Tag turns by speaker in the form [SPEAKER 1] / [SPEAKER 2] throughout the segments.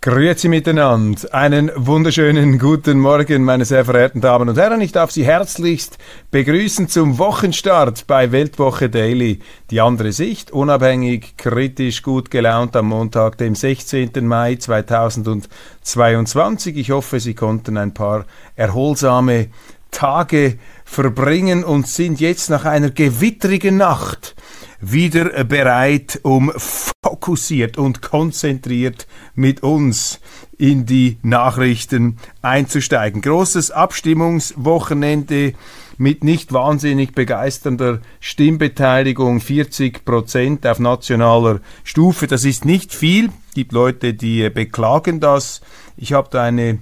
[SPEAKER 1] Grüezi miteinander. Einen wunderschönen guten Morgen, meine sehr verehrten Damen und Herren. Ich darf Sie herzlichst begrüßen zum Wochenstart bei Weltwoche Daily. Die andere Sicht, unabhängig, kritisch, gut gelaunt am Montag, dem 16. Mai 2022. Ich hoffe, Sie konnten ein paar erholsame Tage verbringen und sind jetzt nach einer gewittrigen Nacht wieder bereit, um fokussiert und konzentriert mit uns in die Nachrichten einzusteigen. Großes Abstimmungswochenende mit nicht wahnsinnig begeisternder Stimmbeteiligung, 40 Prozent auf nationaler Stufe. Das ist nicht viel. Es gibt Leute, die beklagen das. Ich habe da eine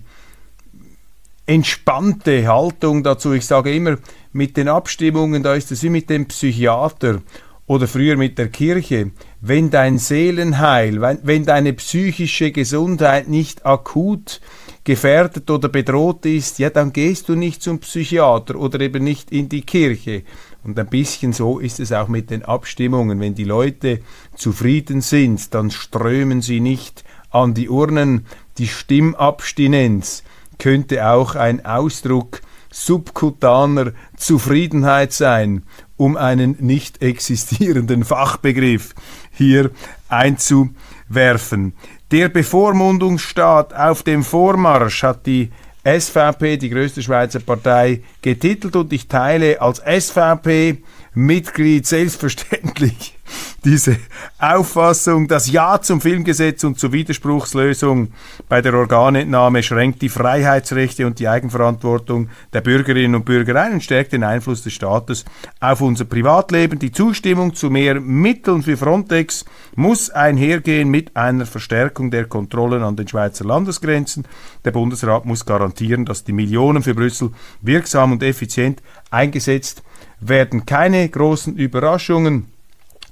[SPEAKER 1] entspannte Haltung dazu. Ich sage immer, mit den Abstimmungen, da ist es wie mit dem Psychiater oder früher mit der Kirche, wenn dein Seelenheil, wenn, wenn deine psychische Gesundheit nicht akut gefährdet oder bedroht ist, ja, dann gehst du nicht zum Psychiater oder eben nicht in die Kirche. Und ein bisschen so ist es auch mit den Abstimmungen. Wenn die Leute zufrieden sind, dann strömen sie nicht an die Urnen. Die Stimmabstinenz könnte auch ein Ausdruck subkutaner Zufriedenheit sein um einen nicht existierenden Fachbegriff hier einzuwerfen. Der Bevormundungsstaat auf dem Vormarsch hat die SVP, die größte Schweizer Partei, getitelt und ich teile als SVP-Mitglied selbstverständlich diese Auffassung, das Ja zum Filmgesetz und zur Widerspruchslösung bei der Organentnahme schränkt die Freiheitsrechte und die Eigenverantwortung der Bürgerinnen und Bürger ein und stärkt den Einfluss des Staates auf unser Privatleben. Die Zustimmung zu mehr Mitteln für Frontex muss einhergehen mit einer Verstärkung der Kontrollen an den Schweizer Landesgrenzen. Der Bundesrat muss garantieren, dass die Millionen für Brüssel wirksam und effizient eingesetzt werden. Keine großen Überraschungen.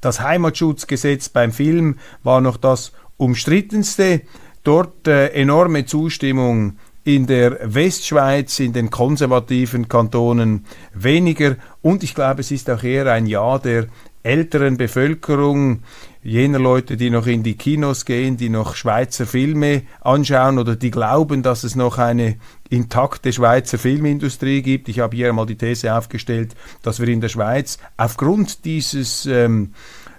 [SPEAKER 1] Das Heimatschutzgesetz beim Film war noch das umstrittenste. Dort äh, enorme Zustimmung in der Westschweiz, in den konservativen Kantonen weniger. Und ich glaube, es ist auch eher ein Ja der älteren Bevölkerung, jener Leute, die noch in die Kinos gehen, die noch Schweizer Filme anschauen oder die glauben, dass es noch eine intakte Schweizer Filmindustrie gibt. Ich habe hier einmal die These aufgestellt, dass wir in der Schweiz aufgrund dieses ähm,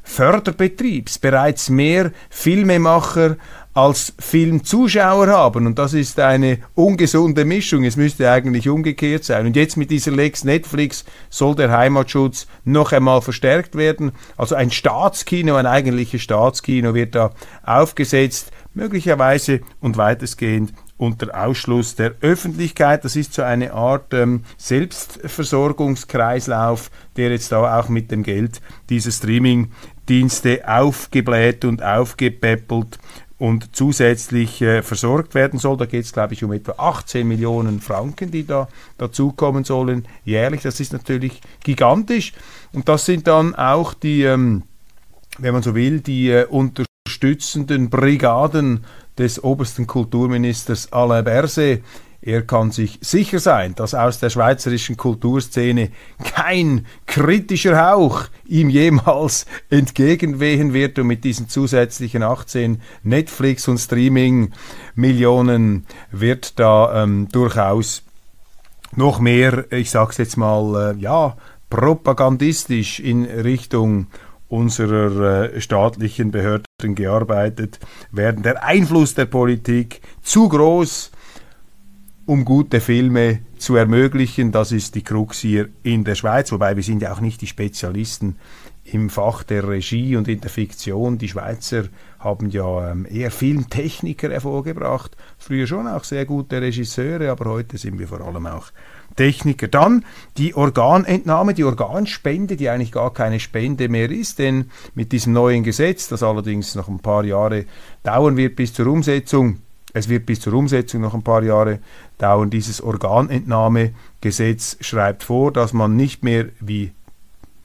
[SPEAKER 1] Förderbetriebs bereits mehr Filmemacher als Filmzuschauer haben. Und das ist eine ungesunde Mischung. Es müsste eigentlich umgekehrt sein. Und jetzt mit dieser Lex Netflix soll der Heimatschutz noch einmal verstärkt werden. Also ein Staatskino, ein eigentliches Staatskino wird da aufgesetzt, möglicherweise und weitestgehend unter Ausschluss der Öffentlichkeit. Das ist so eine Art ähm, Selbstversorgungskreislauf, der jetzt da auch mit dem Geld dieser Streaming-Dienste aufgebläht und aufgepäppelt und zusätzlich äh, versorgt werden soll. Da geht es, glaube ich, um etwa 18 Millionen Franken, die da dazukommen sollen jährlich. Das ist natürlich gigantisch. Und das sind dann auch die, ähm, wenn man so will, die äh, unterstützenden Brigaden des obersten Kulturministers Alain Berset. Er kann sich sicher sein, dass aus der schweizerischen Kulturszene kein kritischer Hauch ihm jemals entgegenwehen wird und mit diesen zusätzlichen 18 Netflix- und Streaming-Millionen wird da ähm, durchaus noch mehr, ich sag's jetzt mal, äh, ja, propagandistisch in Richtung unserer äh, staatlichen Behörden gearbeitet werden. Der Einfluss der Politik zu groß um gute Filme zu ermöglichen. Das ist die Krux hier in der Schweiz, wobei wir sind ja auch nicht die Spezialisten im Fach der Regie und in der Fiktion. Die Schweizer haben ja ähm, eher Filmtechniker hervorgebracht, früher schon auch sehr gute Regisseure, aber heute sind wir vor allem auch Techniker. Dann die Organentnahme, die Organspende, die eigentlich gar keine Spende mehr ist, denn mit diesem neuen Gesetz, das allerdings noch ein paar Jahre dauern wird bis zur Umsetzung, Es wird bis zur Umsetzung noch ein paar Jahre dauern. Dieses Organentnahmegesetz schreibt vor, dass man nicht mehr wie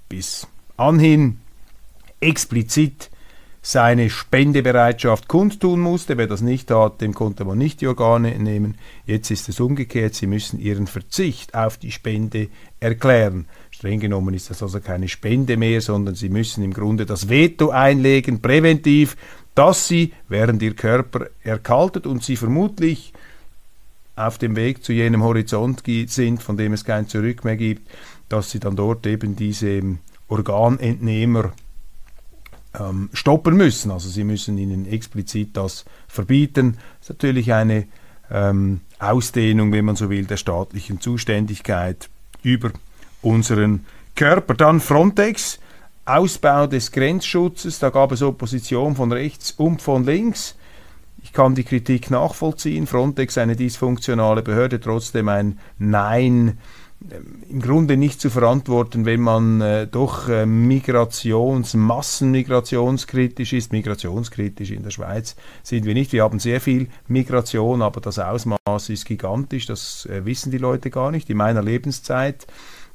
[SPEAKER 1] bis anhin explizit seine Spendebereitschaft kundtun musste. Wer das nicht tat, dem konnte man nicht die Organe nehmen. Jetzt ist es umgekehrt. Sie müssen ihren Verzicht auf die Spende erklären. Streng genommen ist das also keine Spende mehr, sondern Sie müssen im Grunde das Veto einlegen, präventiv, dass Sie, während Ihr Körper erkaltet und Sie vermutlich auf dem Weg zu jenem Horizont sind, von dem es kein Zurück mehr gibt, dass Sie dann dort eben diese Organentnehmer ähm, stoppen müssen. Also sie müssen ihnen explizit das verbieten. Das ist natürlich eine ähm, Ausdehnung, wenn man so will, der staatlichen Zuständigkeit über unseren Körper. Dann Frontex, Ausbau des Grenzschutzes, da gab es Opposition von rechts und von links. Ich kann die Kritik nachvollziehen. Frontex eine dysfunktionale Behörde, trotzdem ein Nein im Grunde nicht zu verantworten, wenn man äh, doch äh, migrations-, massenmigrationskritisch ist. Migrationskritisch in der Schweiz sind wir nicht. Wir haben sehr viel Migration, aber das Ausmaß ist gigantisch. Das äh, wissen die Leute gar nicht. In meiner Lebenszeit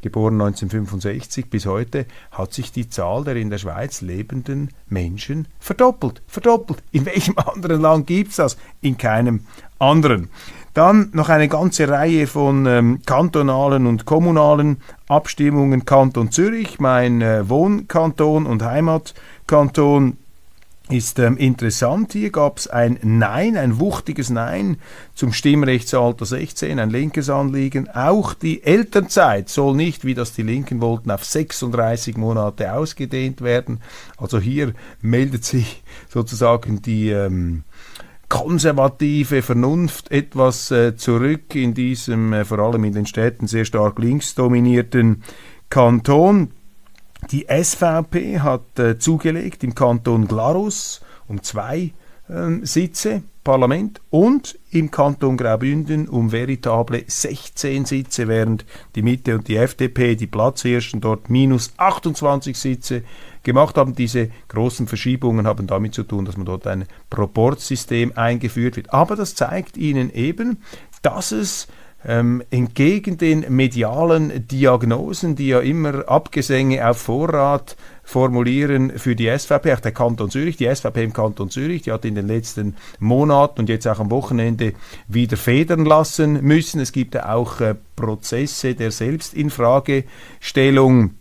[SPEAKER 1] geboren 1965 bis heute, hat sich die Zahl der in der Schweiz lebenden Menschen verdoppelt. Verdoppelt. In welchem anderen Land gibt es das? In keinem anderen. Dann noch eine ganze Reihe von ähm, kantonalen und kommunalen Abstimmungen. Kanton Zürich, mein äh, Wohnkanton und Heimatkanton, ist ähm, interessant. Hier gab es ein Nein, ein wuchtiges Nein zum Stimmrechtsalter 16, ein linkes Anliegen. Auch die Elternzeit soll nicht, wie das die Linken wollten, auf 36 Monate ausgedehnt werden. Also hier meldet sich sozusagen die ähm, konservative Vernunft etwas äh, zurück in diesem äh, vor allem in den Städten sehr stark linksdominierten Kanton. Die SVP hat äh, zugelegt im Kanton Glarus um zwei ähm, Sitze Parlament und im Kanton Graubünden um veritable 16 Sitze, während die Mitte und die FDP die Platzhirschen dort minus 28 Sitze gemacht haben. Diese großen Verschiebungen haben damit zu tun, dass man dort ein Proportsystem eingeführt wird. Aber das zeigt Ihnen eben, dass es ähm, entgegen den medialen Diagnosen, die ja immer Abgesänge auf Vorrat formulieren für die SVP, auch der Kanton Zürich, die SVP im Kanton Zürich, die hat in den letzten Monaten und jetzt auch am Wochenende wieder federn lassen müssen. Es gibt ja auch äh, Prozesse der Selbstinfragestellung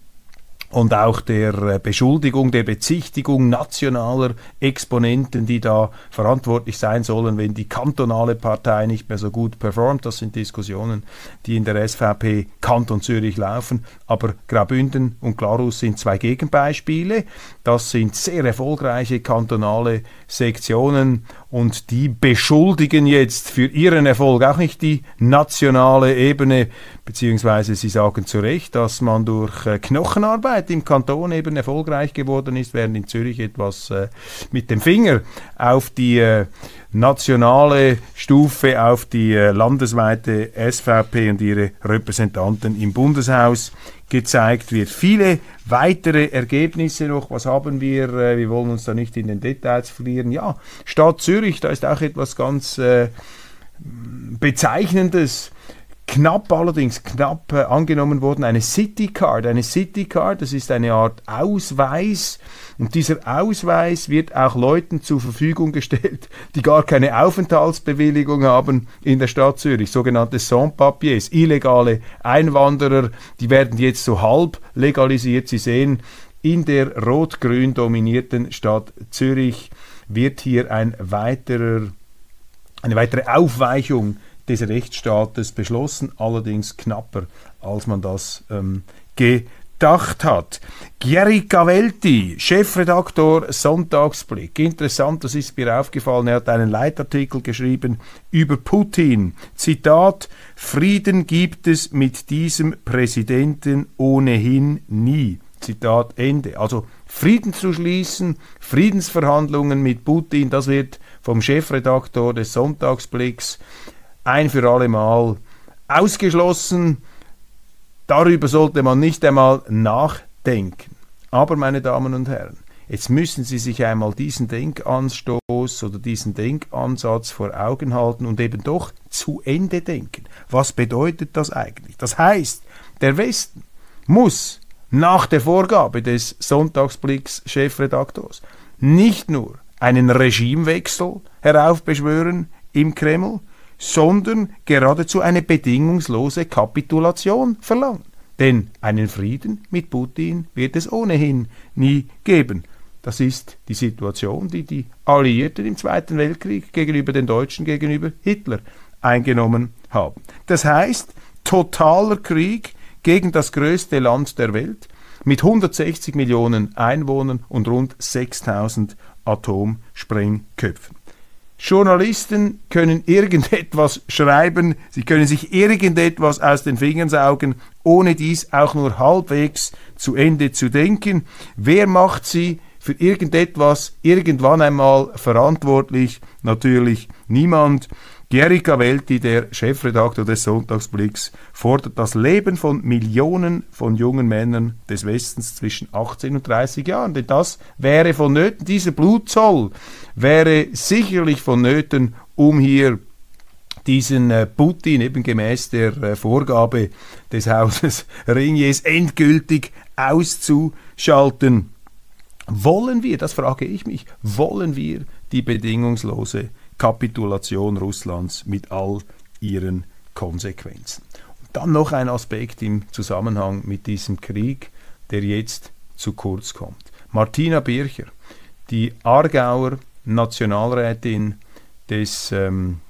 [SPEAKER 1] und auch der äh, Beschuldigung, der Bezichtigung nationaler Exponenten, die da verantwortlich sein sollen, wenn die kantonale Partei nicht mehr so gut performt. Das sind Diskussionen, die in der SVP Kanton Zürich laufen. Aber Graubünden und Glarus sind zwei Gegenbeispiele. Das sind sehr erfolgreiche kantonale Sektionen und die beschuldigen jetzt für ihren Erfolg auch nicht die nationale Ebene, beziehungsweise sie sagen zu Recht, dass man durch äh, Knochenarbeit im Kanton eben erfolgreich geworden ist, während in Zürich etwas äh, mit dem Finger auf die äh, nationale Stufe, auf die landesweite SVP und ihre Repräsentanten im Bundeshaus gezeigt wird. Viele weitere Ergebnisse noch. Was haben wir? Äh, wir wollen uns da nicht in den Details verlieren. Ja, Stadt Zürich, da ist auch etwas ganz äh, Bezeichnendes knapp allerdings, knapp äh, angenommen worden, eine City Card. Eine City Card, das ist eine Art Ausweis und dieser Ausweis wird auch Leuten zur Verfügung gestellt, die gar keine Aufenthaltsbewilligung haben in der Stadt Zürich, sogenannte Sans-Papiers, illegale Einwanderer, die werden jetzt so halb legalisiert. Sie sehen, in der rot-grün dominierten Stadt Zürich wird hier ein weiterer, eine weitere Aufweichung des Rechtsstaates beschlossen, allerdings knapper, als man das ähm, gedacht hat. Gary Cavelti, Chefredaktor Sonntagsblick. Interessant, das ist mir aufgefallen. Er hat einen Leitartikel geschrieben über Putin. Zitat: Frieden gibt es mit diesem Präsidenten ohnehin nie. Zitat Ende. Also Frieden zu schließen, Friedensverhandlungen mit Putin, das wird vom Chefredaktor des Sonntagsblicks ein für alle Mal ausgeschlossen. Darüber sollte man nicht einmal nachdenken. Aber, meine Damen und Herren, Jetzt müssen Sie sich einmal diesen Denkanstoß oder diesen Denkansatz vor Augen halten und eben doch zu Ende denken. Was bedeutet das eigentlich? Das heißt, der Westen muss nach der Vorgabe des Sonntagsblicks-Chefredaktors nicht nur einen Regimewechsel heraufbeschwören im Kreml, sondern geradezu eine bedingungslose Kapitulation verlangen. Denn einen Frieden mit Putin wird es ohnehin nie geben. Das ist die Situation, die die Alliierten im Zweiten Weltkrieg gegenüber den Deutschen, gegenüber Hitler eingenommen haben. Das heißt, totaler Krieg gegen das größte Land der Welt mit 160 Millionen Einwohnern und rund 6000 Atomsprengköpfen. Journalisten können irgendetwas schreiben, sie können sich irgendetwas aus den Fingern saugen, ohne dies auch nur halbwegs zu Ende zu denken. Wer macht sie für irgendetwas irgendwann einmal verantwortlich? Natürlich niemand. Gerika Welti, der Chefredakteur des Sonntagsblicks, fordert das Leben von Millionen von jungen Männern des Westens zwischen 18 und 30 Jahren. Denn das wäre vonnöten, dieser Blutzoll wäre sicherlich vonnöten, um hier diesen äh, Putin eben gemäß der äh, Vorgabe des Hauses Ringiers endgültig auszuschalten. Wollen wir, das frage ich mich, wollen wir die bedingungslose Kapitulation Russlands mit all ihren Konsequenzen? Und dann noch ein Aspekt im Zusammenhang mit diesem Krieg, der jetzt zu kurz kommt. Martina Bircher, die Aargauer Nationalrätin des, ähm,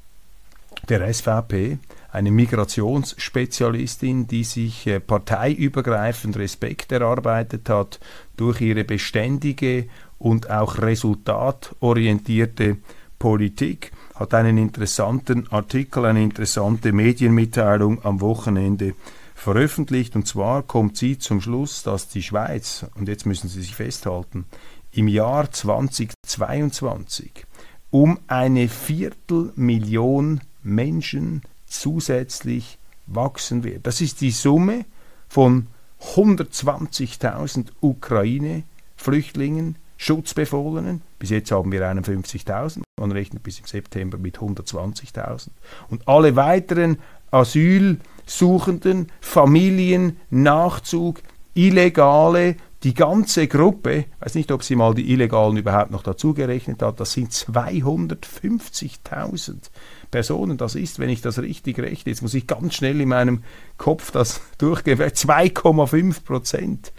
[SPEAKER 1] der SVP, eine Migrationsspezialistin, die sich äh, parteiübergreifend Respekt erarbeitet hat durch ihre beständige und auch resultatorientierte Politik, hat einen interessanten Artikel, eine interessante Medienmitteilung am Wochenende veröffentlicht. Und zwar kommt sie zum Schluss, dass die Schweiz, und jetzt müssen Sie sich festhalten, im Jahr 2022 um eine Viertelmillion Menschen zusätzlich wachsen wird. Das ist die Summe von 120.000 Ukraine-Flüchtlingen, Schutzbefohlenen. Bis jetzt haben wir 51.000. Man rechnet bis im September mit 120.000. Und alle weiteren Asylsuchenden, Familien, Nachzug, Illegale, die ganze Gruppe, ich weiß nicht, ob sie mal die Illegalen überhaupt noch dazugerechnet hat, das sind 250.000 Personen. Das ist, wenn ich das richtig rechne, jetzt muss ich ganz schnell in meinem Kopf das durchgehen, 2,5 Prozent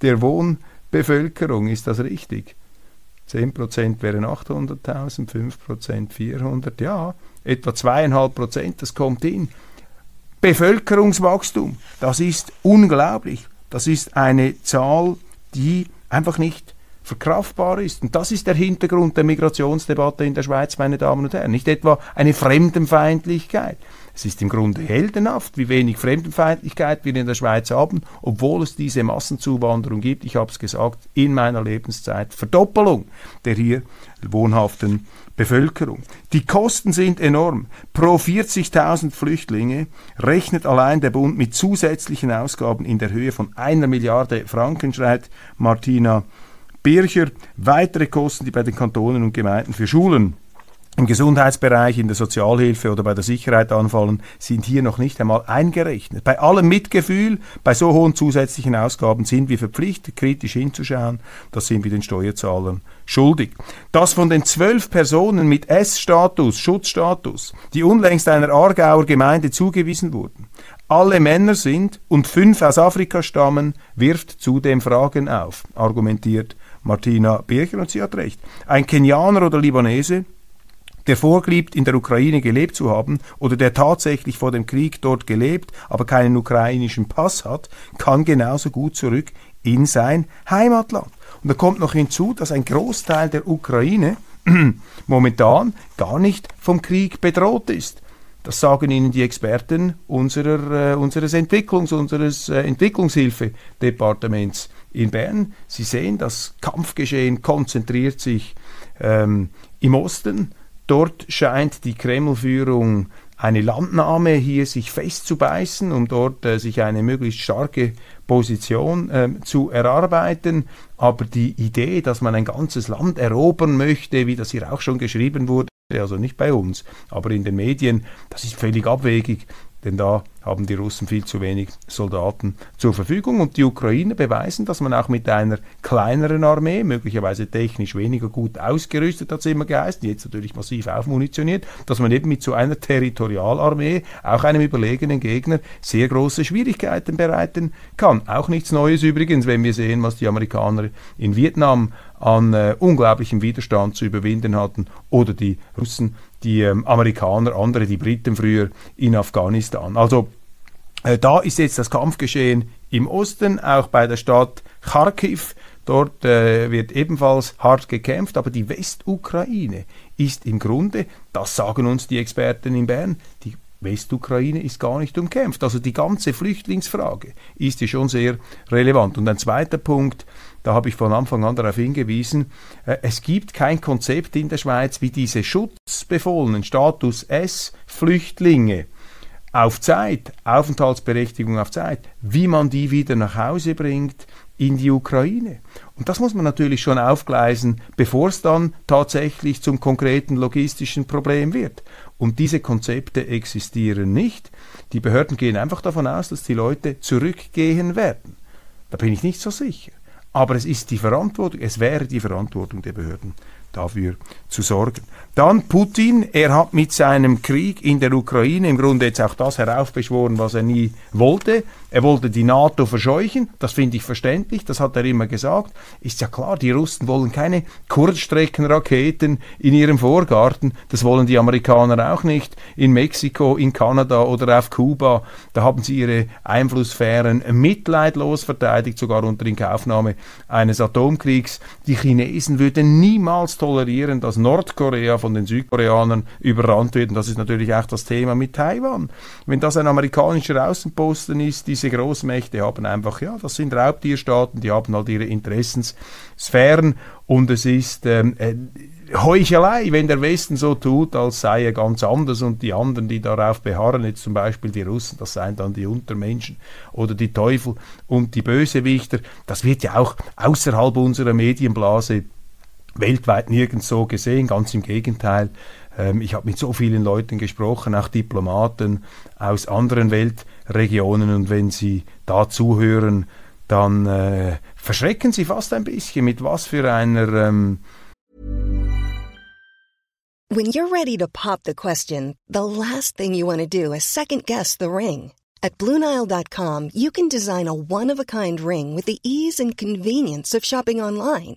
[SPEAKER 1] der Wohnbevölkerung, ist das richtig? 10 Prozent wären 800.000, 5 Prozent 400, ja, etwa 2,5 Prozent, das kommt hin. Bevölkerungswachstum, das ist unglaublich. Das ist eine Zahl, die einfach nicht verkraftbar ist. Und das ist der Hintergrund der Migrationsdebatte in der Schweiz, meine Damen und Herren. Nicht etwa eine Fremdenfeindlichkeit. Es ist im Grunde heldenhaft, wie wenig Fremdenfeindlichkeit wir in der Schweiz haben, obwohl es diese Massenzuwanderung gibt. Ich habe es gesagt, in meiner Lebenszeit Verdoppelung der hier wohnhaften Bevölkerung. Die Kosten sind enorm. Pro 40.000 Flüchtlinge rechnet allein der Bund mit zusätzlichen Ausgaben in der Höhe von einer Milliarde Franken, schreibt Martina Bircher. Weitere Kosten, die bei den Kantonen und Gemeinden für Schulen im Gesundheitsbereich, in der Sozialhilfe oder bei der Sicherheit anfallen, sind hier noch nicht einmal eingerechnet. Bei allem Mitgefühl, bei so hohen zusätzlichen Ausgaben sind wir verpflichtet, kritisch hinzuschauen. Das sind wir den Steuerzahlern schuldig. Dass von den zwölf Personen mit S-Status, Schutzstatus, die unlängst einer Aargauer Gemeinde zugewiesen wurden, alle Männer sind und fünf aus Afrika stammen, wirft zudem Fragen auf, argumentiert Martina Bircher und sie hat recht. Ein Kenianer oder Libanese der vorgibt, in der Ukraine gelebt zu haben oder der tatsächlich vor dem Krieg dort gelebt, aber keinen ukrainischen Pass hat, kann genauso gut zurück in sein Heimatland. Und da kommt noch hinzu, dass ein Großteil der Ukraine momentan gar nicht vom Krieg bedroht ist. Das sagen Ihnen die Experten unserer, äh, unseres Entwicklungs-, unseres äh, Entwicklungshilfedepartements in Bern. Sie sehen, das Kampfgeschehen konzentriert sich ähm, im Osten Dort scheint die Kremlführung eine Landnahme hier sich festzubeißen, um dort äh, sich eine möglichst starke Position äh, zu erarbeiten. Aber die Idee, dass man ein ganzes Land erobern möchte, wie das hier auch schon geschrieben wurde, also nicht bei uns, aber in den Medien, das ist völlig abwegig denn da haben die Russen viel zu wenig Soldaten zur Verfügung und die Ukrainer beweisen, dass man auch mit einer kleineren Armee, möglicherweise technisch weniger gut ausgerüstet, hat es immer geheißen, jetzt natürlich massiv aufmunitioniert, dass man eben mit so einer Territorialarmee auch einem überlegenen Gegner sehr große Schwierigkeiten bereiten kann. Auch nichts Neues übrigens, wenn wir sehen, was die Amerikaner in Vietnam an äh, unglaublichem Widerstand zu überwinden hatten oder die Russen die ähm, Amerikaner, andere, die Briten früher in Afghanistan. Also äh, da ist jetzt das Kampfgeschehen im Osten, auch bei der Stadt Kharkiv. Dort äh, wird ebenfalls hart gekämpft, aber die Westukraine ist im Grunde, das sagen uns die Experten in Bern, die Westukraine ist gar nicht umkämpft. Also die ganze Flüchtlingsfrage ist hier schon sehr relevant. Und ein zweiter Punkt, da habe ich von Anfang an darauf hingewiesen, äh, es gibt kein Konzept in der Schweiz, wie diese schutzbefohlenen Status S Flüchtlinge auf Zeit, Aufenthaltsberechtigung auf Zeit, wie man die wieder nach Hause bringt in die Ukraine. Und das muss man natürlich schon aufgleisen, bevor es dann tatsächlich zum konkreten logistischen Problem wird. Und diese Konzepte existieren nicht. Die Behörden gehen einfach davon aus, dass die Leute zurückgehen werden. Da bin ich nicht so sicher. Aber es ist die Verantwortung, es wäre die Verantwortung der Behörden, dafür zu sorgen. Dann Putin, er hat mit seinem Krieg in der Ukraine im Grunde jetzt auch das heraufbeschworen, was er nie wollte. Er wollte die NATO verscheuchen, das finde ich verständlich, das hat er immer gesagt. Ist ja klar, die Russen wollen keine Kurzstreckenraketen in ihrem Vorgarten, das wollen die Amerikaner auch nicht. In Mexiko, in Kanada oder auf Kuba, da haben sie ihre Einflusssphären mitleidlos verteidigt, sogar unter Inkaufnahme eines Atomkriegs. Die Chinesen würden niemals tolerieren, dass Nordkorea von den Südkoreanern überrannt wird. Und das ist natürlich auch das Thema mit Taiwan. Wenn das ein amerikanischer Außenposten ist, diese Großmächte haben einfach, ja, das sind Raubtierstaaten, die haben halt ihre Interessenssphären und es ist ähm, äh, Heuchelei, wenn der Westen so tut, als sei er ganz anders und die anderen, die darauf beharren, jetzt zum Beispiel die Russen, das seien dann die Untermenschen oder die Teufel und die Bösewichter, das wird ja auch außerhalb unserer Medienblase weltweit nirgends so gesehen, ganz im Gegenteil. Ähm, ich habe mit so vielen Leuten gesprochen, auch Diplomaten aus anderen Weltregionen und wenn sie da zuhören, dann äh, verschrecken sie fast ein bisschen, mit was für einer... Ähm
[SPEAKER 2] When you're ready to pop the question, the last thing you want to do is second guess the ring. At BlueNile.com you can design a one-of-a-kind ring with the ease and convenience of shopping online.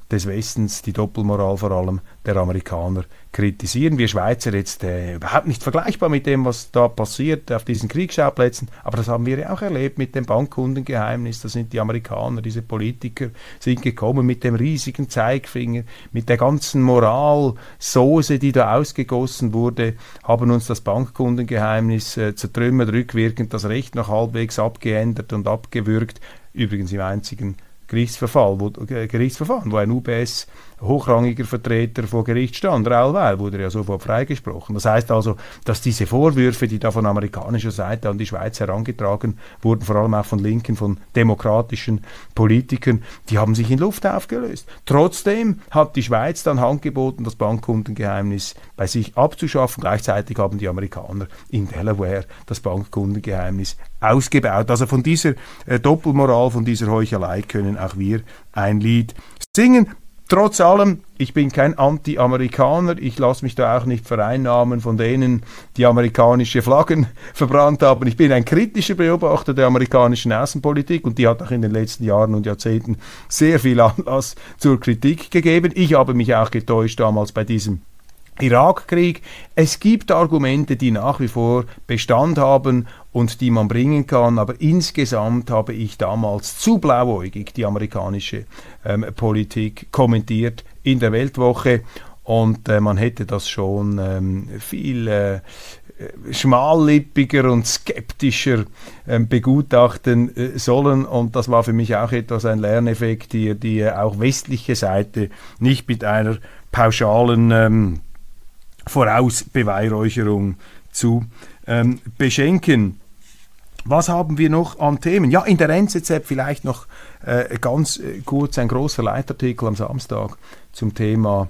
[SPEAKER 1] des Westens, die Doppelmoral vor allem der Amerikaner kritisieren. Wir Schweizer jetzt äh, überhaupt nicht vergleichbar mit dem, was da passiert auf diesen Kriegsschauplätzen, aber das haben wir ja auch erlebt mit dem Bankkundengeheimnis. Da sind die Amerikaner, diese Politiker, sind gekommen mit dem riesigen Zeigfinger, mit der ganzen Moralsoße, die da ausgegossen wurde, haben uns das Bankkundengeheimnis äh, zertrümmert, rückwirkend das Recht noch halbwegs abgeändert und abgewürgt. Übrigens im einzigen Gerichtsverfahren, wo, äh, Gerichtsverfahren, wo ein UBS hochrangiger Vertreter vor Gericht stand, Raul Weil, wurde ja sofort freigesprochen. Das heißt also, dass diese Vorwürfe, die da von amerikanischer Seite an die Schweiz herangetragen wurden, vor allem auch von linken, von demokratischen Politikern, die haben sich in Luft aufgelöst. Trotzdem hat die Schweiz dann Hand geboten, das Bankkundengeheimnis bei sich abzuschaffen. Gleichzeitig haben die Amerikaner in Delaware das Bankkundengeheimnis ausgebaut. Also von dieser äh, Doppelmoral, von dieser Heuchelei können auch wir ein Lied singen. Trotz allem, ich bin kein Anti-Amerikaner, ich lasse mich da auch nicht vereinnahmen von denen, die amerikanische Flaggen verbrannt haben. Ich bin ein kritischer Beobachter der amerikanischen Außenpolitik und die hat auch in den letzten Jahren und Jahrzehnten sehr viel Anlass zur Kritik gegeben. Ich habe mich auch getäuscht damals bei diesem Irakkrieg. Es gibt Argumente, die nach wie vor Bestand haben und die man bringen kann, aber insgesamt habe ich damals zu blauäugig die amerikanische ähm, Politik kommentiert in der Weltwoche und äh, man hätte das schon ähm, viel äh, schmallippiger und skeptischer ähm, begutachten äh, sollen. Und das war für mich auch etwas ein Lerneffekt, die, die auch westliche Seite nicht mit einer pauschalen ähm, Vorausbeweihräucherung zu ähm, beschenken. Was haben wir noch an Themen? Ja, in der NZZ vielleicht noch äh, ganz äh, kurz ein großer Leitartikel am Samstag zum Thema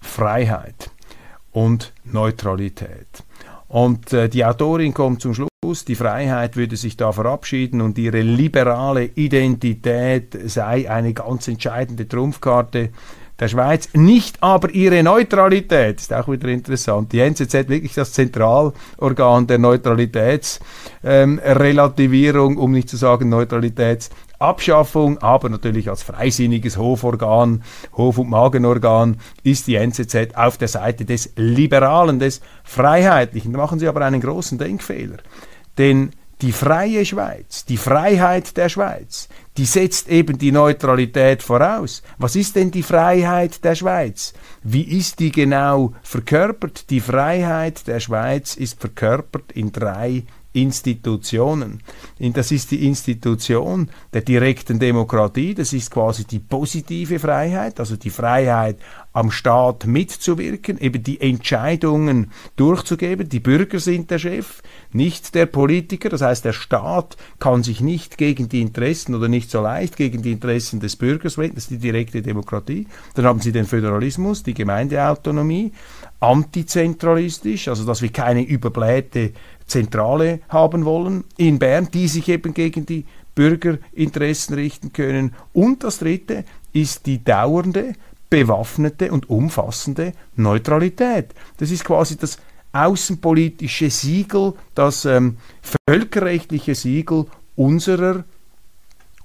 [SPEAKER 1] Freiheit und Neutralität. Und äh, die Autorin kommt zum Schluss, die Freiheit würde sich da verabschieden und ihre liberale Identität sei eine ganz entscheidende Trumpfkarte der Schweiz, nicht aber ihre Neutralität. Ist auch wieder interessant. Die NZZ wirklich das Zentralorgan der Neutralitätsrelativierung, ähm, um nicht zu sagen Neutralitätsabschaffung, aber natürlich als freisinniges Hoforgan, Hof- und Magenorgan ist die NZZ auf der Seite des Liberalen, des Freiheitlichen. Da machen Sie aber einen großen Denkfehler. Denn die freie Schweiz, die Freiheit der Schweiz, die setzt eben die Neutralität voraus. Was ist denn die Freiheit der Schweiz? Wie ist die genau verkörpert? Die Freiheit der Schweiz ist verkörpert in drei Institutionen. Das ist die Institution der direkten Demokratie, das ist quasi die positive Freiheit, also die Freiheit am Staat mitzuwirken, eben die Entscheidungen durchzugeben. Die Bürger sind der Chef, nicht der Politiker. Das heißt, der Staat kann sich nicht gegen die Interessen oder nicht so leicht gegen die Interessen des Bürgers wenden. Das ist die direkte Demokratie. Dann haben Sie den Föderalismus, die Gemeindeautonomie, antizentralistisch, also dass wir keine überblähte Zentrale haben wollen in Bern, die sich eben gegen die Bürgerinteressen richten können. Und das Dritte ist die dauernde, bewaffnete und umfassende Neutralität. Das ist quasi das außenpolitische Siegel, das ähm, völkerrechtliche Siegel unserer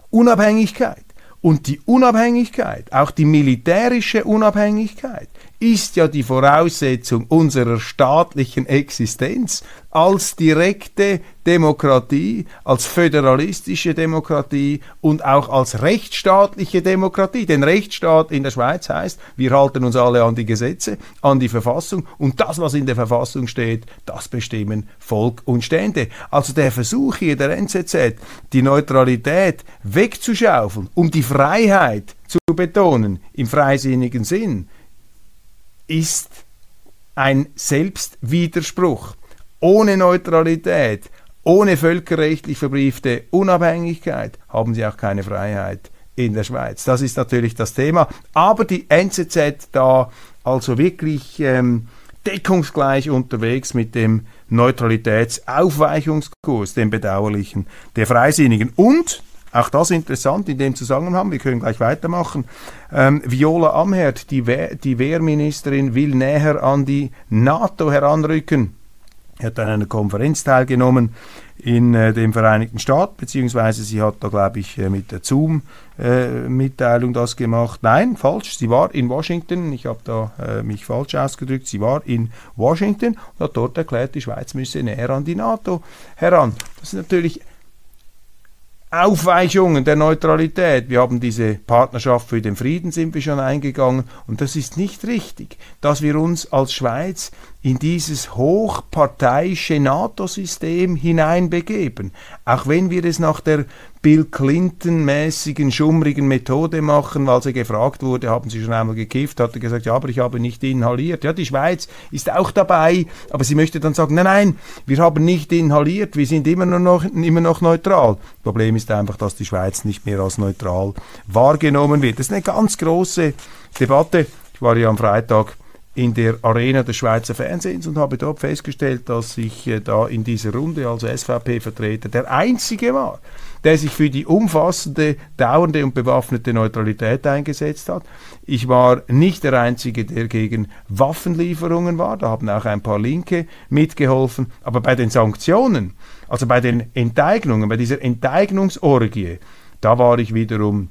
[SPEAKER 1] Unabhängigkeit. Und die Unabhängigkeit, auch die militärische Unabhängigkeit, ist ja die Voraussetzung unserer staatlichen Existenz als direkte Demokratie, als föderalistische Demokratie und auch als rechtsstaatliche Demokratie. Denn Rechtsstaat in der Schweiz heißt, wir halten uns alle an die Gesetze, an die Verfassung und das, was in der Verfassung steht, das bestimmen Volk und Stände. Also der Versuch hier der NZZ, die Neutralität wegzuschaufeln, um die Freiheit zu betonen, im freisinnigen Sinn, ist ein Selbstwiderspruch. Ohne Neutralität, ohne völkerrechtlich verbriefte Unabhängigkeit haben sie auch keine Freiheit in der Schweiz. Das ist natürlich das Thema. Aber die NZZ da also wirklich ähm, deckungsgleich unterwegs mit dem Neutralitätsaufweichungskurs, dem bedauerlichen der Freisinnigen. Und auch das interessant in dem Zusammenhang, wir können gleich weitermachen. Ähm, Viola Amherd, die, Wehr, die Wehrministerin, will näher an die NATO heranrücken. Er hat an einer Konferenz teilgenommen in äh, den Vereinigten Staaten, beziehungsweise sie hat da, glaube ich, äh, mit der Zoom-Mitteilung äh, das gemacht. Nein, falsch, sie war in Washington, ich habe da äh, mich falsch ausgedrückt, sie war in Washington und hat dort erklärt, die Schweiz müsse näher an die NATO heran. Das ist natürlich Aufweichungen der Neutralität. Wir haben diese Partnerschaft für den Frieden sind wir schon eingegangen und das ist nicht richtig, dass wir uns als Schweiz in dieses hochparteiische NATO-System hineinbegeben. Auch wenn wir es nach der Bill Clinton-mäßigen, schummrigen Methode machen, weil sie gefragt wurde, haben Sie schon einmal gekifft, hat er gesagt, ja, aber ich habe nicht inhaliert. Ja, die Schweiz ist auch dabei, aber sie möchte dann sagen, nein, nein, wir haben nicht inhaliert, wir sind immer noch, immer noch neutral. Problem ist einfach, dass die Schweiz nicht mehr als neutral wahrgenommen wird. Das ist eine ganz große Debatte. Ich war ja am Freitag in der Arena des Schweizer Fernsehens und habe dort festgestellt, dass ich äh, da in dieser Runde als SVP-Vertreter der Einzige war, der sich für die umfassende, dauernde und bewaffnete Neutralität eingesetzt hat. Ich war nicht der Einzige, der gegen Waffenlieferungen war. Da haben auch ein paar Linke mitgeholfen. Aber bei den Sanktionen, also bei den Enteignungen, bei dieser Enteignungsorgie, da war ich wiederum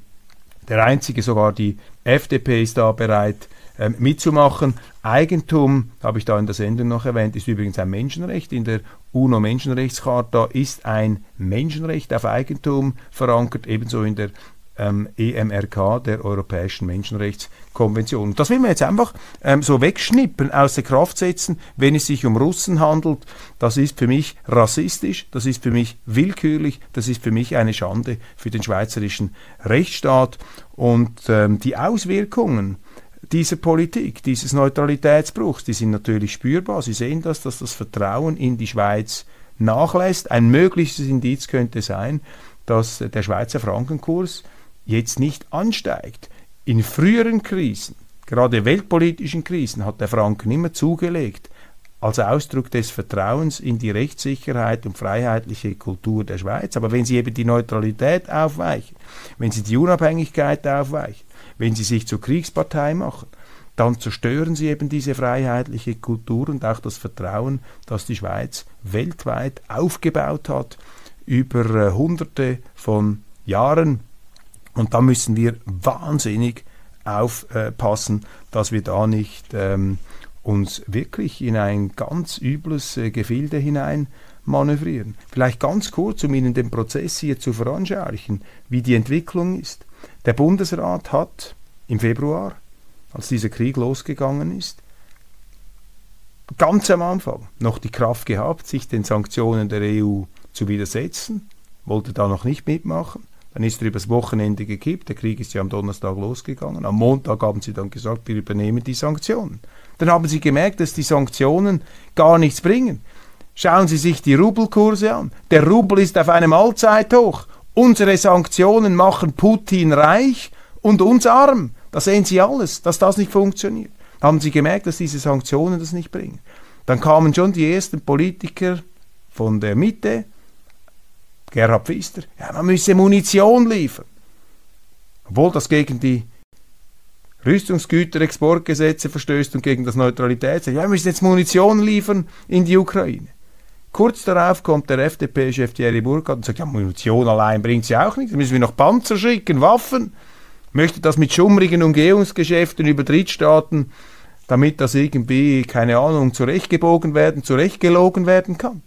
[SPEAKER 1] der Einzige, sogar die FDP ist da bereit ähm, mitzumachen. Eigentum, habe ich da in der Sendung noch erwähnt, ist übrigens ein Menschenrecht. In der UNO-Menschenrechtscharta ist ein Menschenrecht auf Eigentum verankert, ebenso in der ähm, EMRK, der Europäischen Menschenrechtskonvention. Das will man jetzt einfach ähm, so wegschnippen, außer Kraft setzen, wenn es sich um Russen handelt. Das ist für mich rassistisch, das ist für mich willkürlich, das ist für mich eine Schande für den schweizerischen Rechtsstaat. Und ähm, die Auswirkungen dieser Politik, dieses Neutralitätsbruchs, die sind natürlich spürbar. Sie sehen das, dass das Vertrauen in die Schweiz nachlässt. Ein mögliches Indiz könnte sein, dass der Schweizer Frankenkurs jetzt nicht ansteigt. In früheren Krisen, gerade weltpolitischen Krisen, hat der Franken immer zugelegt als Ausdruck des Vertrauens in die Rechtssicherheit und freiheitliche Kultur der Schweiz. Aber wenn Sie eben die Neutralität aufweichen, wenn Sie die Unabhängigkeit aufweichen, wenn Sie sich zur Kriegspartei machen, dann zerstören Sie eben diese freiheitliche Kultur und auch das Vertrauen, das die Schweiz weltweit aufgebaut hat über äh, Hunderte von Jahren. Und da müssen wir wahnsinnig aufpassen, dass wir da nicht ähm, uns wirklich in ein ganz übles äh, Gefilde hinein manövrieren. Vielleicht ganz kurz, um Ihnen den Prozess hier zu veranschaulichen, wie die Entwicklung ist. Der Bundesrat hat im Februar, als dieser Krieg losgegangen ist, ganz am Anfang noch die Kraft gehabt, sich den Sanktionen der EU zu widersetzen, wollte da noch nicht mitmachen. Dann ist er übers Wochenende gekippt. Der Krieg ist ja am Donnerstag losgegangen. Am Montag haben sie dann gesagt, wir übernehmen die Sanktionen. Dann haben sie gemerkt, dass die Sanktionen gar nichts bringen. Schauen Sie sich die Rubelkurse an. Der Rubel ist auf einem Allzeithoch. Unsere Sanktionen machen Putin reich und uns arm. Da sehen Sie alles, dass das nicht funktioniert. Haben Sie gemerkt, dass diese Sanktionen das nicht bringen. Dann kamen schon die ersten Politiker von der Mitte Gerhard Pfister, ja, man müsse Munition liefern. Obwohl das gegen die Rüstungsgüterexportgesetze verstößt und gegen das Neutralitätsrecht. Ja, wir müssen jetzt Munition liefern in die Ukraine. Kurz darauf kommt der FDP-Chef Thierry Burkhardt und sagt, ja, Munition allein bringt sie auch nicht, da müssen wir noch Panzer schicken, Waffen. Möchte das mit schummrigen Umgehungsgeschäften über Drittstaaten, damit das irgendwie, keine Ahnung, zurechtgebogen werden, zurechtgelogen werden kann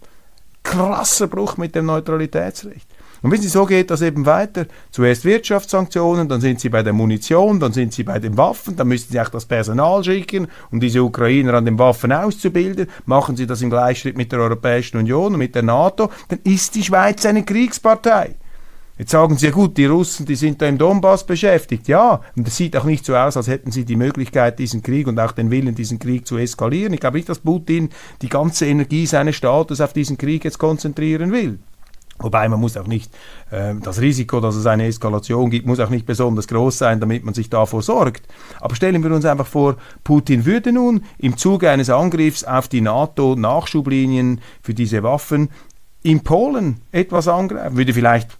[SPEAKER 1] krasser Bruch mit dem Neutralitätsrecht. Und wissen Sie, so geht das eben weiter. Zuerst Wirtschaftssanktionen, dann sind Sie bei der Munition, dann sind Sie bei den Waffen, dann müssen Sie auch das Personal schicken, um diese Ukrainer an den Waffen auszubilden. Machen Sie das im Gleichschritt mit der Europäischen Union und mit der NATO, dann ist die Schweiz eine Kriegspartei. Jetzt sagen Sie ja gut, die Russen, die sind da im Donbass beschäftigt. Ja, und es sieht auch nicht so aus, als hätten sie die Möglichkeit, diesen Krieg und auch den Willen, diesen Krieg zu eskalieren. Ich glaube nicht, dass Putin die ganze Energie seines Staates auf diesen Krieg jetzt konzentrieren will. Wobei man muss auch nicht, äh, das Risiko, dass es eine Eskalation gibt, muss auch nicht besonders groß sein, damit man sich davor sorgt. Aber stellen wir uns einfach vor, Putin würde nun im Zuge eines Angriffs auf die NATO-Nachschublinien für diese Waffen in Polen etwas angreifen, würde vielleicht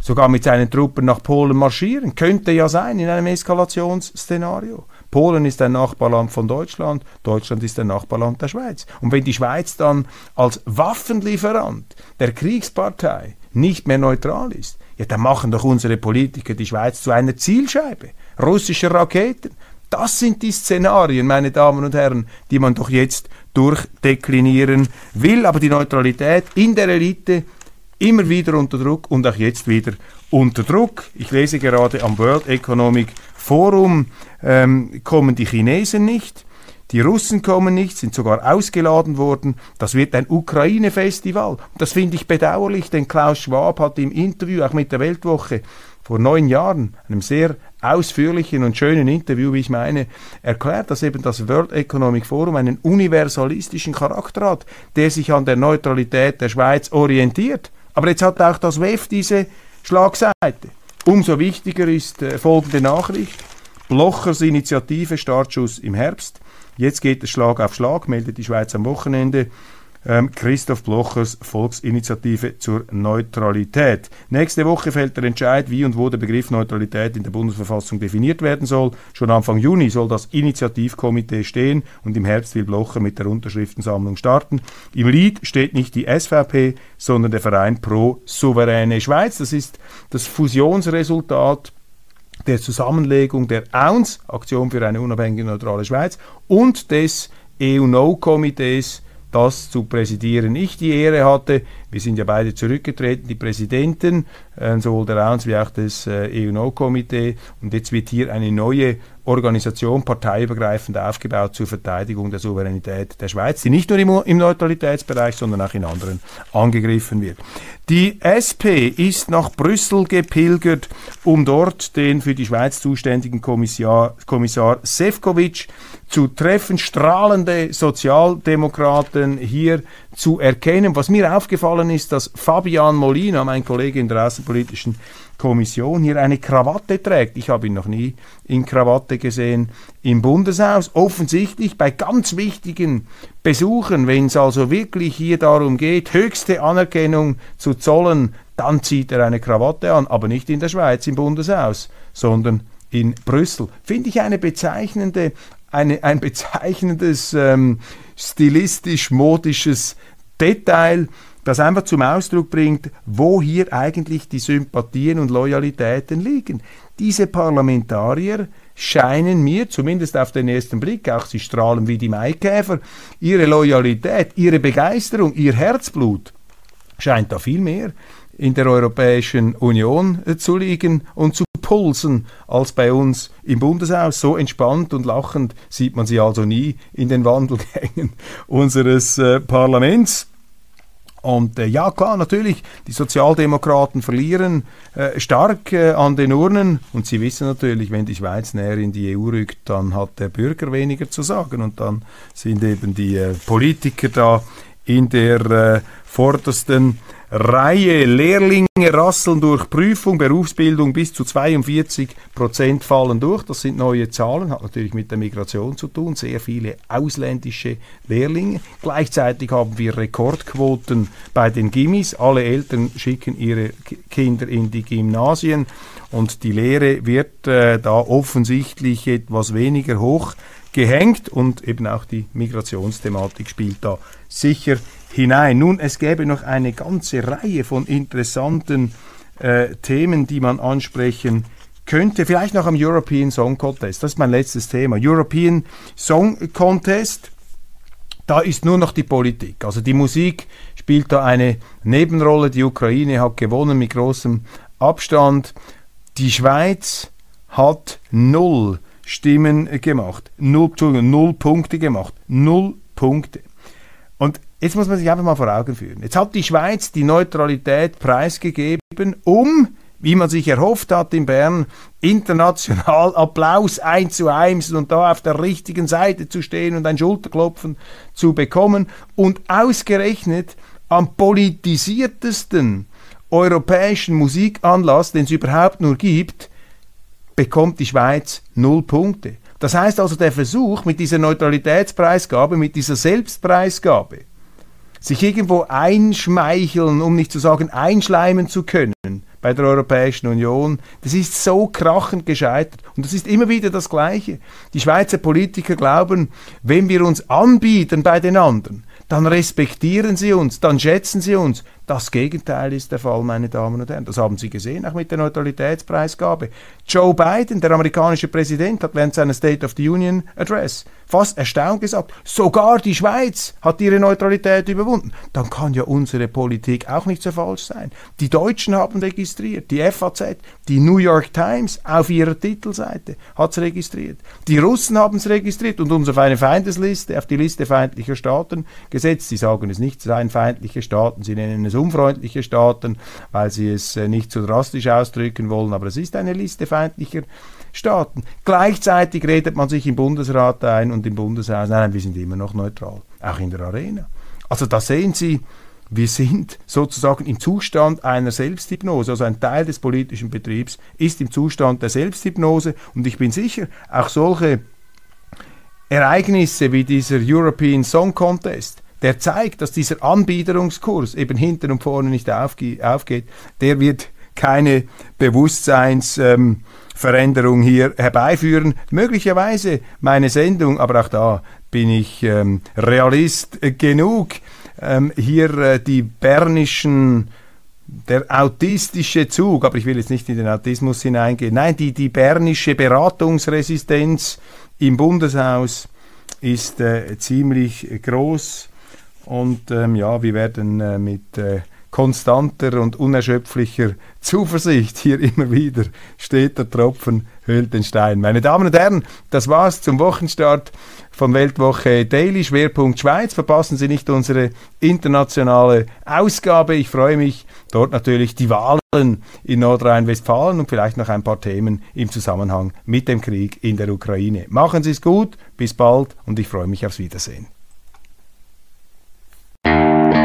[SPEAKER 1] sogar mit seinen Truppen nach Polen marschieren. Könnte ja sein in einem Eskalationsszenario. Polen ist ein Nachbarland von Deutschland, Deutschland ist ein Nachbarland der Schweiz. Und wenn die Schweiz dann als Waffenlieferant der Kriegspartei nicht mehr neutral ist, ja, dann machen doch unsere Politiker die Schweiz zu einer Zielscheibe russischer Raketen. Das sind die Szenarien, meine Damen und Herren, die man doch jetzt durchdeklinieren will. Aber die Neutralität in der Elite immer wieder unter Druck und auch jetzt wieder unter Druck. Ich lese gerade am World Economic Forum, ähm, kommen die Chinesen nicht, die Russen kommen nicht, sind sogar ausgeladen worden. Das wird ein Ukraine-Festival. Das finde ich bedauerlich, denn Klaus Schwab hat im Interview, auch mit der Weltwoche, vor neun Jahren, einem sehr ausführlichen und schönen Interview, wie ich meine, erklärt, dass eben das World Economic Forum einen universalistischen Charakter hat, der sich an der Neutralität der Schweiz orientiert. Aber jetzt hat auch das WEF diese Schlagseite. Umso wichtiger ist äh, folgende Nachricht. Blochers Initiative Startschuss im Herbst. Jetzt geht es Schlag auf Schlag, meldet die Schweiz am Wochenende. Ähm, Christoph Blochers Volksinitiative zur Neutralität. Nächste Woche fällt der Entscheid, wie und wo der Begriff Neutralität in der Bundesverfassung definiert werden soll. Schon Anfang Juni soll das Initiativkomitee stehen und im Herbst will Blocher mit der Unterschriftensammlung starten. Im Lied steht nicht die SVP, sondern der Verein Pro Souveräne Schweiz. Das ist das Fusionsresultat der Zusammenlegung der AUNS, Aktion für eine unabhängige neutrale Schweiz, und des EU-No-Komitees, das zu präsidieren ich die Ehre hatte. Wir sind ja beide zurückgetreten, die Präsidenten, äh, sowohl der AUNS wie auch des äh, EU-No-Komitee. Und jetzt wird hier eine neue Organisation parteiübergreifend aufgebaut zur Verteidigung der Souveränität der Schweiz, die nicht nur im, Neutralitätsbereich, sondern auch in anderen angegriffen wird. Die SP ist nach Brüssel gepilgert, um dort den für die Schweiz zuständigen Kommissar, Kommissar Sefcovic zu treffen, strahlende Sozialdemokraten hier zu erkennen. Was mir aufgefallen ist, dass Fabian Molina, mein Kollege in der Außenpolitischen Kommission, hier eine Krawatte trägt. Ich habe ihn noch nie in Krawatte gesehen im Bundeshaus. Offensichtlich bei ganz wichtigen Besuchen, wenn es also wirklich hier darum geht, höchste Anerkennung zu zollen, dann zieht er eine Krawatte an, aber nicht in der Schweiz im Bundeshaus, sondern in Brüssel. Finde ich eine bezeichnende eine, ein bezeichnendes ähm, stilistisch-modisches Detail, das einfach zum Ausdruck bringt, wo hier eigentlich die Sympathien und Loyalitäten liegen. Diese Parlamentarier scheinen mir, zumindest auf den ersten Blick, auch sie strahlen wie die Maikäfer, ihre Loyalität, ihre Begeisterung, ihr Herzblut scheint da viel mehr in der Europäischen Union äh, zu liegen und zu pulsen als bei uns im Bundeshaus. So entspannt und lachend sieht man sie also nie in den Wandelgängen unseres äh, Parlaments. Und äh, ja, klar, natürlich, die Sozialdemokraten verlieren äh, stark äh, an den Urnen. Und sie wissen natürlich, wenn die Schweiz näher in die EU rückt, dann hat der Bürger weniger zu sagen. Und dann sind eben die äh, Politiker da in der äh, vordersten Reihe. Lehrlinge rasseln durch Prüfung, Berufsbildung bis zu 42 Prozent fallen durch. Das sind neue Zahlen, hat natürlich mit der Migration zu tun. Sehr viele ausländische Lehrlinge. Gleichzeitig haben wir Rekordquoten bei den Gimmis. Alle Eltern schicken ihre Kinder in die Gymnasien und die Lehre wird äh, da offensichtlich etwas weniger hoch gehängt und eben auch die Migrationsthematik spielt da sicher hinein. Nun, es gäbe noch eine ganze Reihe von interessanten äh, Themen, die man ansprechen könnte. Vielleicht noch am European Song Contest. Das ist mein letztes Thema. European Song Contest. Da ist nur noch die Politik. Also die Musik spielt da eine Nebenrolle. Die Ukraine hat gewonnen mit großem Abstand. Die Schweiz hat null Stimmen gemacht. Null, null Punkte gemacht. Null Punkte. Und jetzt muss man sich einfach mal vor Augen führen. Jetzt hat die Schweiz die Neutralität preisgegeben, um, wie man sich erhofft hat in Bern, international Applaus einzuheimsen und da auf der richtigen Seite zu stehen und ein Schulterklopfen zu bekommen. Und ausgerechnet am politisiertesten europäischen Musikanlass, den es überhaupt nur gibt, bekommt die Schweiz null Punkte. Das heißt also, der Versuch mit dieser Neutralitätspreisgabe, mit dieser Selbstpreisgabe, sich irgendwo einschmeicheln, um nicht zu sagen einschleimen zu können bei der Europäischen Union, das ist so krachend gescheitert. Und das ist immer wieder das Gleiche. Die Schweizer Politiker glauben, wenn wir uns anbieten bei den anderen, dann respektieren sie uns, dann schätzen sie uns. Das Gegenteil ist der Fall, meine Damen und Herren. Das haben Sie gesehen, auch mit der Neutralitätspreisgabe. Joe Biden, der amerikanische Präsident, hat während seiner State of the Union Address fast erstaunt gesagt, sogar die Schweiz hat ihre Neutralität überwunden. Dann kann ja unsere Politik auch nicht so falsch sein. Die Deutschen haben registriert, die FAZ, die New York Times auf ihrer Titelseite hat es registriert. Die Russen haben es registriert und uns auf eine Feindesliste, auf die Liste feindlicher Staaten gesetzt. Sie sagen es nicht, seien feindliche Staaten, sie nennen es unfreundliche Staaten, weil sie es äh, nicht so drastisch ausdrücken wollen, aber es ist eine Liste feindlicher Staaten. Gleichzeitig redet man sich im Bundesrat ein und im Bundeshaus, nein, wir sind immer noch neutral, auch in der Arena. Also da sehen Sie, wir sind sozusagen im Zustand einer Selbsthypnose. Also ein Teil des politischen Betriebs ist im Zustand der Selbsthypnose und ich bin sicher, auch solche Ereignisse wie dieser European Song Contest, der zeigt, dass dieser Anbiederungskurs eben hinten und vorne nicht aufge aufgeht, der wird keine Bewusstseinsveränderung ähm, hier herbeiführen. Möglicherweise meine Sendung, aber auch da bin ich ähm, Realist genug, ähm, hier äh, die bernischen der autistische Zug, aber ich will jetzt nicht in den Autismus hineingehen. Nein, die, die bernische Beratungsresistenz im Bundeshaus ist äh, ziemlich groß und ähm, ja, wir werden äh, mit äh, konstanter und unerschöpflicher Zuversicht hier immer wieder steht der Tropfen höhlt den Stein. Meine Damen und Herren, das war's zum Wochenstart von Weltwoche Daily, Schwerpunkt Schweiz. Verpassen Sie nicht unsere internationale Ausgabe. Ich freue mich, dort natürlich die Wahlen in Nordrhein-Westfalen und vielleicht noch ein paar Themen im Zusammenhang mit dem Krieg in der Ukraine. Machen Sie es gut, bis bald und ich freue mich aufs Wiedersehen. Música